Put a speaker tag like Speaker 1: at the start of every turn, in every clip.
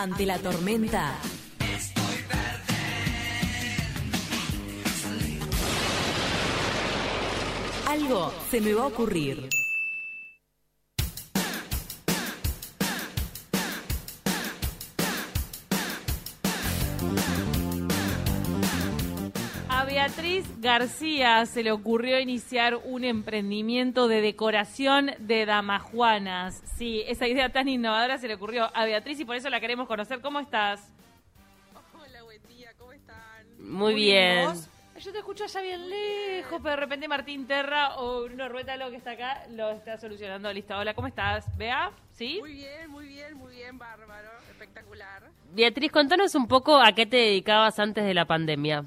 Speaker 1: Ante la tormenta. Algo se me va a ocurrir.
Speaker 2: Beatriz García se le ocurrió iniciar un emprendimiento de decoración de damajuanas. Sí, esa idea tan innovadora se le ocurrió a Beatriz y por eso la queremos conocer. ¿Cócómo estás?
Speaker 3: Hola, buen día, ¿cómo están?
Speaker 2: Muy bien. Yo te escucho allá bien lejos, pero de repente Martín Terra o Bruno Rueta, lo que está acá, lo está solucionando. Listo, hola, ¿cómo estás? ¿Bea? ¿Sí?
Speaker 3: Muy bien, muy bien, muy bien, bárbaro, espectacular.
Speaker 4: Beatriz, contanos un poco a qué te dedicabas antes de la pandemia.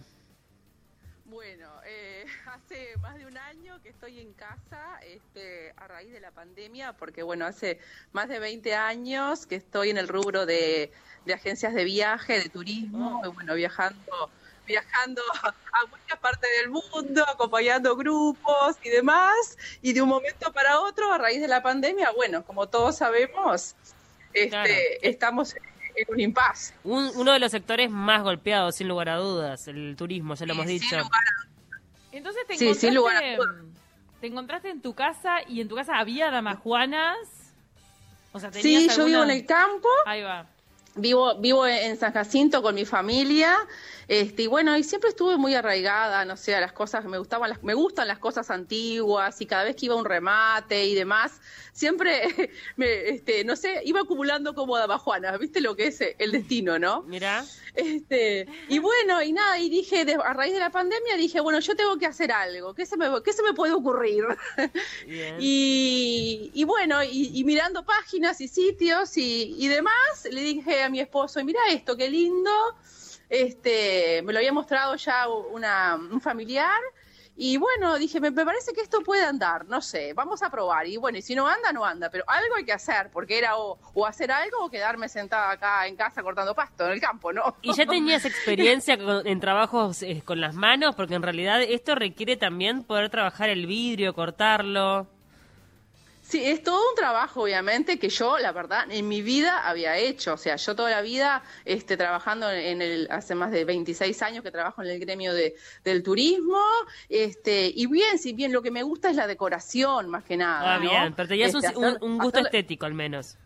Speaker 3: Estoy en casa este, a raíz de la pandemia, porque bueno, hace más de 20 años que estoy en el rubro de, de agencias de viaje, de turismo, y bueno, viajando viajando a muchas partes del mundo, acompañando grupos y demás, y de un momento para otro, a raíz de la pandemia, bueno, como todos sabemos, este,
Speaker 4: Claro.
Speaker 3: estamos en un impasse.
Speaker 4: Un- uno de los sectores más golpeados, sin lugar a dudas, el turismo, ya lo hemos
Speaker 3: Sí,
Speaker 4: dicho.
Speaker 3: sin lugar
Speaker 2: Entonces te
Speaker 3: Sí,
Speaker 2: encontraste,
Speaker 3: sin lugar a dudas.
Speaker 2: Te encontraste en tu casa y en tu casa había damajuanas. O sea,
Speaker 3: Sí, yo vivo en el campo,
Speaker 2: Ahí va.
Speaker 3: vivo vivo en San Jacinto con mi familia, este y bueno, y siempre estuve muy arraigada, no sé, a las cosas, me gustaban las, me gustan las cosas antiguas y cada vez que iba a un remate y demás, siempre me, este, no sé, iba acumulando como damajuanas, ¿viste lo que es eh, el destino, no?
Speaker 4: Mirá,
Speaker 3: Este, y bueno, y nada, y dije, de- a raíz de la pandemia, dije, bueno, yo tengo que hacer algo, ¿qué se me, qué se me puede ocurrir?
Speaker 4: bien.
Speaker 3: Y, y bueno, y, y mirando páginas y sitios y, y demás, le dije a mi esposo, mira esto, qué lindo. Este, me lo había mostrado ya una, un familiar. Y bueno, dije, me, parece que esto puede andar, no sé, vamos a probar. Y bueno, y si no anda, no anda, pero algo hay que hacer, porque era o, o hacer algo o quedarme sentada acá en casa cortando pasto en el campo, ¿no?
Speaker 4: ¿Y ya tenías experiencia con- en trabajos eh, con las manos? Porque en realidad esto requiere también poder trabajar el vidrio, cortarlo.
Speaker 3: Sí, es todo un trabajo, obviamente, que yo, la verdad, en mi vida había hecho. O sea, yo toda la vida este, trabajando en el, hace más de 26 años que trabajo en el gremio de, del turismo. Este, y bien, si bien lo que me gusta es la decoración, más que nada.
Speaker 4: Ah,
Speaker 3: ¿no?
Speaker 4: bien, pero tenías
Speaker 3: Este,
Speaker 4: un-
Speaker 3: hacer-
Speaker 4: un gusto
Speaker 3: hacer-
Speaker 4: estético al menos.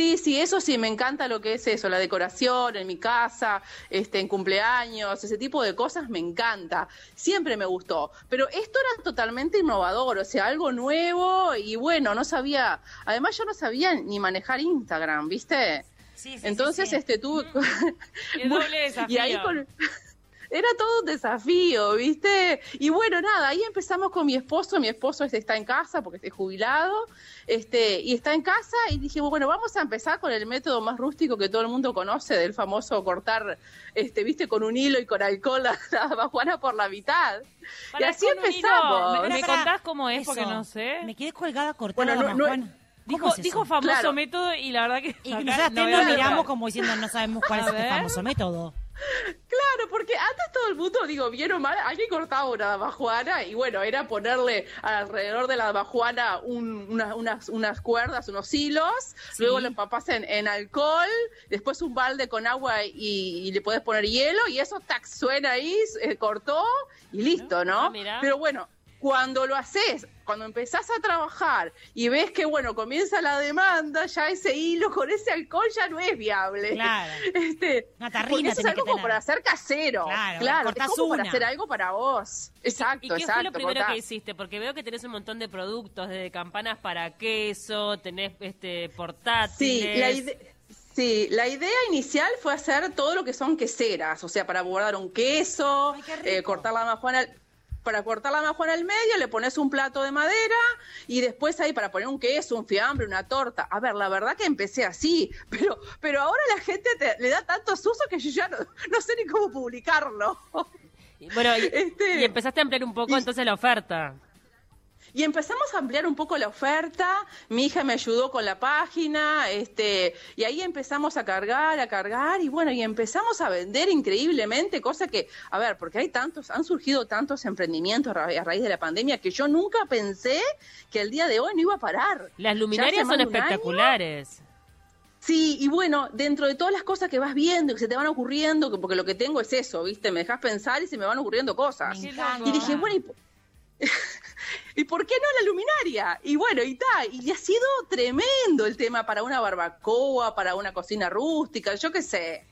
Speaker 3: Sí, sí, eso sí, me encanta lo que es eso, la decoración en mi casa, este, en cumpleaños, ese tipo de cosas me encanta. Siempre me gustó. Pero esto era totalmente innovador, o sea, algo nuevo y bueno, no sabía, además yo no sabía ni manejar Instagram, ¿viste?
Speaker 5: Sí, sí,
Speaker 3: Entonces,
Speaker 5: sí,
Speaker 3: este, tú...
Speaker 2: Qué doble desafío.
Speaker 3: Y ahí con- Era todo un desafío, ¿viste? Y bueno, nada, ahí empezamos con mi esposo. Mi esposo este está en casa porque está jubilado. Este, y está en casa y dije, bueno, vamos a empezar con el método más rústico que todo el mundo conoce, del famoso cortar, este, viste, con un hilo y con alcohol la, la bajuana por la mitad. y así
Speaker 2: hilo,
Speaker 3: empezamos.
Speaker 2: ¿Me, contás cómo es?
Speaker 5: Eso.
Speaker 2: Porque no sé.
Speaker 5: Me quedé colgada cortada,
Speaker 3: Bueno, no- no-
Speaker 5: Juan. ¿Cómo
Speaker 2: Dijo,
Speaker 5: es
Speaker 2: dijo famoso
Speaker 3: Claro.
Speaker 2: método y la verdad que.
Speaker 5: Y
Speaker 2: acá
Speaker 5: nosotras
Speaker 2: no
Speaker 5: nos miramos como diciendo no sabemos cuál es este
Speaker 2: ver.
Speaker 5: famoso método.
Speaker 3: Claro, porque antes todo el mundo, digo, bien o mal, alguien cortaba una damajuana y bueno, era ponerle alrededor de la damajuana un- una- unas, unas cuerdas, unos hilos,
Speaker 5: Sí.
Speaker 3: luego lo empapas en, en alcohol, después un balde con agua y, y le puedes poner hielo y eso tac, suena ahí, eh, cortó y listo, ¿no?
Speaker 4: Ah.
Speaker 3: Pero bueno, cuando lo haces, cuando empezás a trabajar y ves que, bueno, comienza la demanda, ya ese hilo con ese alcohol ya no es viable.
Speaker 5: Claro.
Speaker 3: Este,
Speaker 5: Una tarrina
Speaker 3: eso es algo como para hacer casero.
Speaker 5: Claro,
Speaker 3: Claro,
Speaker 5: cortás
Speaker 3: es como para hacer algo para vos. Exacto,
Speaker 4: ¿Y qué
Speaker 3: exacto.
Speaker 4: fue lo primero
Speaker 3: cortás.
Speaker 4: que hiciste? Porque veo que tenés un montón de productos, desde campanas para queso, tenés este portátiles.
Speaker 3: Sí, la idea... Sí, la idea inicial fue hacer todo lo que son queseras, o sea, para guardar un queso,
Speaker 5: Ay,
Speaker 3: eh, cortar la majuana, para cortar la majuana al medio le pones un plato de madera y después ahí para poner un queso, un fiambre, una torta. A ver, la verdad que empecé así, pero pero ahora la gente te- le da tantos usos que yo ya no, no sé ni cómo publicarlo.
Speaker 4: Y Bueno, y,
Speaker 3: Este-
Speaker 4: y empezaste a ampliar un poco
Speaker 3: y-
Speaker 4: entonces la oferta.
Speaker 3: Y empezamos a ampliar un poco la oferta, mi hija me ayudó con la página, este, y ahí empezamos a cargar, a cargar, y bueno, y empezamos a vender increíblemente, cosa que, a ver, porque hay tantos, han surgido tantos emprendimientos a ra- a raíz de la pandemia que yo nunca pensé que el día de hoy no iba a parar.
Speaker 4: Las luminarias son espectaculares.
Speaker 3: Sí, y bueno, dentro de todas las cosas que vas viendo, que se te van ocurriendo, que- porque lo que tengo es eso, ¿viste? Me dejas pensar y se me van ocurriendo cosas. Y dije, bueno, ¿y, ¿y por qué no la luminaria? Y bueno, y tal, y ha sido tremendo el tema para una barbacoa, para una cocina rústica, yo qué sé.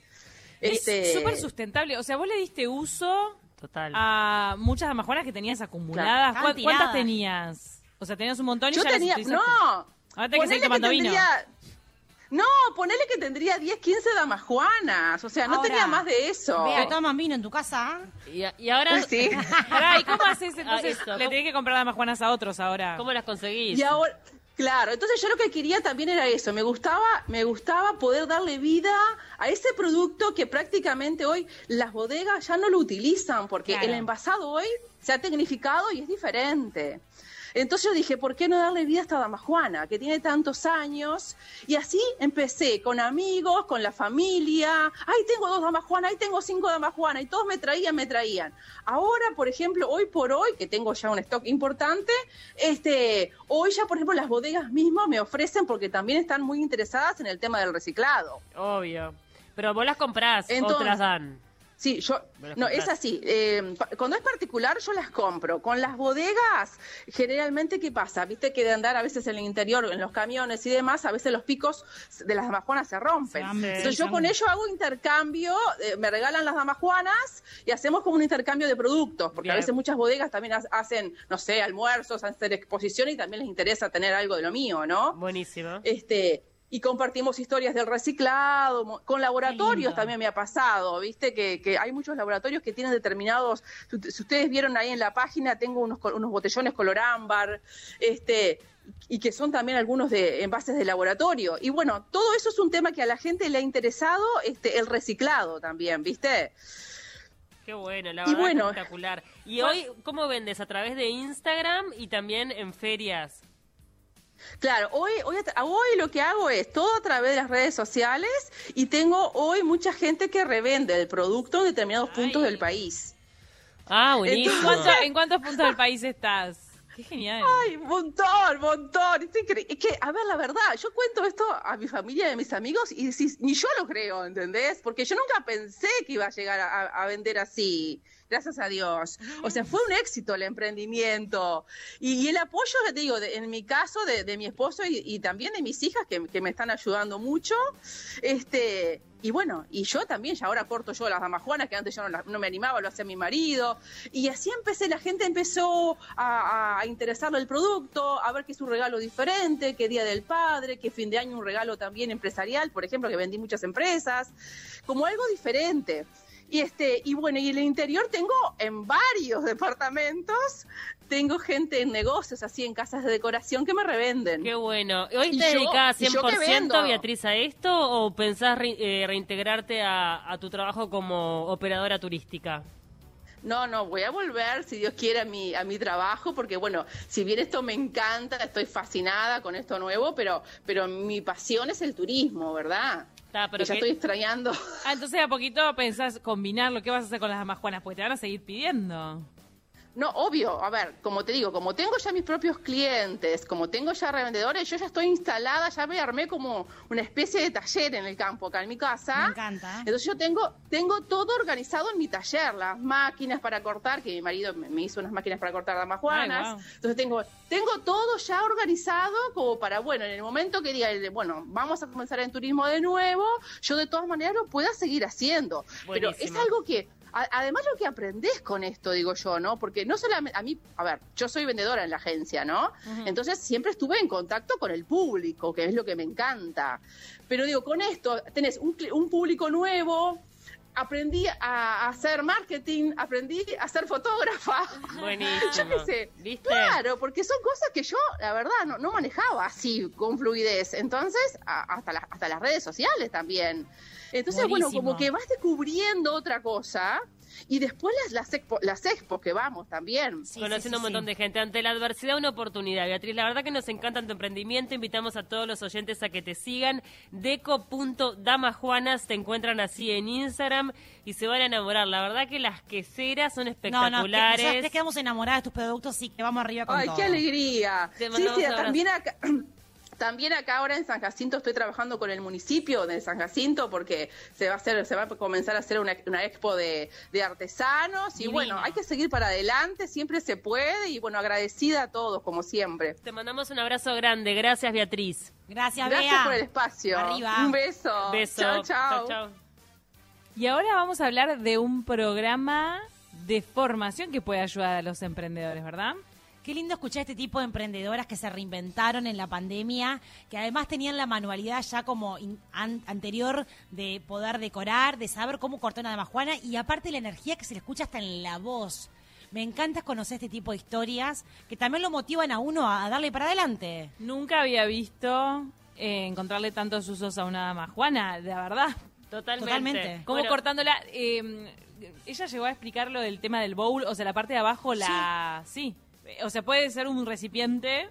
Speaker 3: Este,
Speaker 2: Es súper sustentable. O sea, vos le diste uso
Speaker 4: Total.
Speaker 2: a muchas damajuanas que tenías acumuladas.
Speaker 5: Claro.
Speaker 2: ¿Cuál-
Speaker 5: Estaban
Speaker 2: ¿Cuántas tenías? O sea, tenías un montón y
Speaker 3: yo
Speaker 2: ya las
Speaker 3: tenía,
Speaker 2: utilizaste.
Speaker 3: no,
Speaker 2: Ahora tenés que seguir
Speaker 3: ponele
Speaker 2: tomando vino.
Speaker 3: tendría- no, ponele que tendría 10, 15 damajuanas, o sea, no
Speaker 5: Ahora,
Speaker 3: tenía más de eso.
Speaker 5: Vea, toman vino en tu casa.
Speaker 4: Y, y ahora,
Speaker 3: Sí.
Speaker 2: Pará, ¿y cómo haces entonces?
Speaker 4: Ah, eso,
Speaker 2: le
Speaker 4: ¿cómo-
Speaker 2: tenés que comprar damajuanas a otros ahora.
Speaker 4: ¿cómo las conseguís?
Speaker 3: Y ahora, claro, entonces yo lo que quería también era eso, me gustaba, me gustaba poder darle vida a ese producto que prácticamente hoy las bodegas ya no lo utilizan, porque
Speaker 5: Claro.
Speaker 3: el envasado hoy se ha tecnificado y es diferente. Entonces yo dije, ¿por qué no darle vida a esta dama Juana, que tiene tantos años? Y así empecé con amigos, con la familia. Ay, tengo dos damas Juana, ay, tengo cinco damas Juana. Y todos me traían, me traían. Ahora, por ejemplo, hoy por hoy, que tengo ya un stock importante, este, hoy ya, por ejemplo, las bodegas mismas me ofrecen, porque también están muy interesadas en el tema del reciclado.
Speaker 4: Obvio. Pero vos las comprás,
Speaker 3: Entonces-
Speaker 4: otras dan.
Speaker 3: Sí, yo, no, es así. eh, cuando es particular, yo las compro. Con las bodegas, generalmente, ¿qué pasa? Viste que de andar a veces en el interior, en los camiones y demás, a veces los picos de las damajuanas se rompen. Entonces, yo con ello hago intercambio, eh, me regalan las damajuanas y hacemos como un intercambio de productos, porque a veces muchas bodegas también ha- hacen, no sé, almuerzos, hacen exposición y también les interesa tener algo de lo mío, ¿no?
Speaker 4: Buenísimo.
Speaker 3: este y compartimos historias del reciclado, con laboratorios también me ha pasado, viste que, que hay muchos laboratorios que tienen determinados, si, ustedes vieron ahí en la página, tengo unos, unos botellones color ámbar, este y que son también algunos de envases de laboratorio. Y bueno, todo eso es un tema que a la gente le ha interesado, este, el reciclado también, ¿viste?
Speaker 4: Qué bueno, la
Speaker 3: Y
Speaker 4: verdad
Speaker 3: bueno.
Speaker 4: espectacular. ¿Y hoy cómo vendes? ¿A través de Instagram y también en ferias?
Speaker 3: Claro, hoy, hoy, hoy lo que hago es todo a través de las redes sociales y tengo hoy mucha gente que revende el producto en determinados puntos del país.
Speaker 4: Ah,
Speaker 2: ¿En,
Speaker 4: buenísimo.
Speaker 2: cuánto- ¿En cuántos puntos del país estás? Qué genial.
Speaker 3: Ay, montón, montón. Es, es que, a ver, la verdad, yo cuento esto a mi familia y a mis amigos y ni yo lo creo, ¿entendés? Porque yo nunca pensé que iba a llegar a, vender así. Gracias a Dios. O sea, fue un éxito el emprendimiento. Y, el apoyo, te digo, de- en mi caso, de, mi esposo y, también de mis hijas, que me están ayudando mucho. Este, y bueno, y yo también, ya ahora corto yo las damajuanas, que antes yo no, no me animaba, lo hacía mi marido. Y así empecé, la gente empezó a, a interesarle el producto, a ver que es un regalo diferente, que Día del Padre, que fin de año un regalo también empresarial, por ejemplo, que vendí muchas empresas, como algo diferente. Y este, y bueno, y en el interior tengo en varios departamentos, tengo gente en negocios, así en casas de decoración que me revenden.
Speaker 4: Qué bueno. ¿Hoy te
Speaker 3: que
Speaker 4: 100%
Speaker 3: vendo.
Speaker 4: Beatriz a esto o pensás re- eh, reintegrarte a, a tu trabajo como operadora turística?
Speaker 3: No, no, voy a volver, si Dios quiere, a mi, a mi trabajo, porque bueno, si bien esto me encanta, estoy fascinada con esto nuevo, pero, pero mi pasión es el turismo, ¿verdad?
Speaker 4: Pero
Speaker 3: ya
Speaker 4: que-
Speaker 3: estoy extrañando.
Speaker 2: Ah, entonces a poquito pensás combinar lo que vas a hacer con las damajuanas, porque te van a seguir pidiendo.
Speaker 3: No, obvio, a ver, como te digo, como tengo ya mis propios clientes, como tengo ya revendedores, yo ya estoy instalada, ya me armé como una especie de taller en el campo acá en mi casa.
Speaker 5: Me encanta.
Speaker 3: Entonces yo tengo, tengo todo organizado en mi taller, las máquinas para cortar, que mi marido me, me hizo unas máquinas para cortar damajuanas.
Speaker 2: Ay, wow.
Speaker 3: Entonces tengo, tengo todo ya organizado como para, bueno, en el momento que diga, el- bueno, vamos a comenzar en turismo de nuevo, yo de todas maneras lo pueda seguir haciendo. Pero es
Speaker 4: Buenísimo.
Speaker 3: algo que, a- además lo que aprendés con esto, digo yo, ¿no? Porque no solamente, a mí, a ver, yo soy vendedora en la agencia, ¿no? Entonces siempre estuve en contacto con el público, que es lo que me encanta. Pero digo, con esto tenés un, un público nuevo, aprendí a, hacer marketing, aprendí a ser fotógrafa.
Speaker 4: Buenísimo.
Speaker 3: Yo qué sé.
Speaker 4: ¿Viste?
Speaker 3: Claro, porque son cosas que yo, la verdad, no, no manejaba así con fluidez. Entonces, a- hasta, la- hasta las redes sociales también. Entonces, bueno, como que vas descubriendo otra cosa y después las, las, expo, las expos que vamos también.
Speaker 5: Sí,
Speaker 4: Conociendo
Speaker 5: sí, sí,
Speaker 4: un montón
Speaker 5: sí.
Speaker 4: de gente. Ante la adversidad, una oportunidad. Beatriz, la verdad que nos encanta tu emprendimiento. Invitamos a todos los oyentes a que te sigan. Deco.damajuanas. Te encuentran así en Instagram y se van a enamorar. La verdad que las queseras son
Speaker 5: No, no, que-
Speaker 4: espectaculares.
Speaker 5: ya te quedamos enamoradas de tus productos, así que vamos arriba con
Speaker 3: Ay,
Speaker 5: todo.
Speaker 3: qué alegría.
Speaker 4: Te
Speaker 3: Sí, sí, también acá, También acá ahora en San Jacinto estoy trabajando con el municipio de San Jacinto porque se va a hacer, se va a comenzar a hacer una, una expo de, de artesanos y
Speaker 5: Divino.
Speaker 3: bueno, hay que seguir para adelante, siempre se puede y bueno, agradecida a todos como siempre.
Speaker 4: Te mandamos un abrazo grande. Gracias, Beatriz.
Speaker 5: Gracias,
Speaker 3: Gracias
Speaker 5: Bea.
Speaker 3: por el espacio.
Speaker 5: Arriba.
Speaker 3: Un beso.
Speaker 4: Beso.
Speaker 3: Chao, chao.
Speaker 4: Chau.
Speaker 2: Y ahora vamos a hablar de un programa de formación que puede ayudar a los emprendedores, ¿verdad?
Speaker 5: Qué lindo escuchar este tipo de emprendedoras que se reinventaron en la pandemia, que además tenían la manualidad ya como in- an- anterior de poder decorar, de saber cómo cortar una damajuana y aparte la energía que se le escucha hasta en la voz. Me encanta conocer este tipo de historias que también lo motivan a uno a, a darle para adelante.
Speaker 2: Nunca había visto eh, encontrarle tantos usos a una dama Juana, de verdad.
Speaker 4: Totalmente.
Speaker 5: Totalmente.
Speaker 2: Como
Speaker 4: Bueno,
Speaker 2: cortándola. eh, ella llegó a explicar lo del tema del bowl, o sea, la parte de abajo, la. Sí. O sea, puede ser un recipiente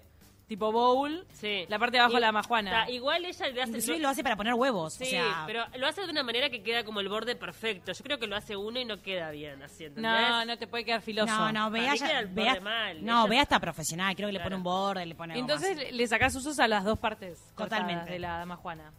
Speaker 2: tipo bowl.
Speaker 4: Sí.
Speaker 2: La parte de abajo,
Speaker 4: Y-
Speaker 2: la majuana.
Speaker 4: igual ella le hace.
Speaker 5: Inclusive lo hace para poner huevos.
Speaker 4: Sí,
Speaker 5: o sea,
Speaker 4: pero lo hace de una manera que queda como el borde perfecto. Yo creo que lo hace uno y no queda bien así, ¿entendés?
Speaker 2: No, no te puede quedar filoso.
Speaker 5: no, no,
Speaker 4: mí
Speaker 5: ya-
Speaker 4: borde mal.
Speaker 5: no,
Speaker 4: Ella-
Speaker 5: Bea está profesional, creo que le pone un borde, le pone algo
Speaker 2: Entonces
Speaker 5: más.
Speaker 2: le- sacás usos a las dos partes.
Speaker 5: Totalmente.
Speaker 2: De la dama Juana.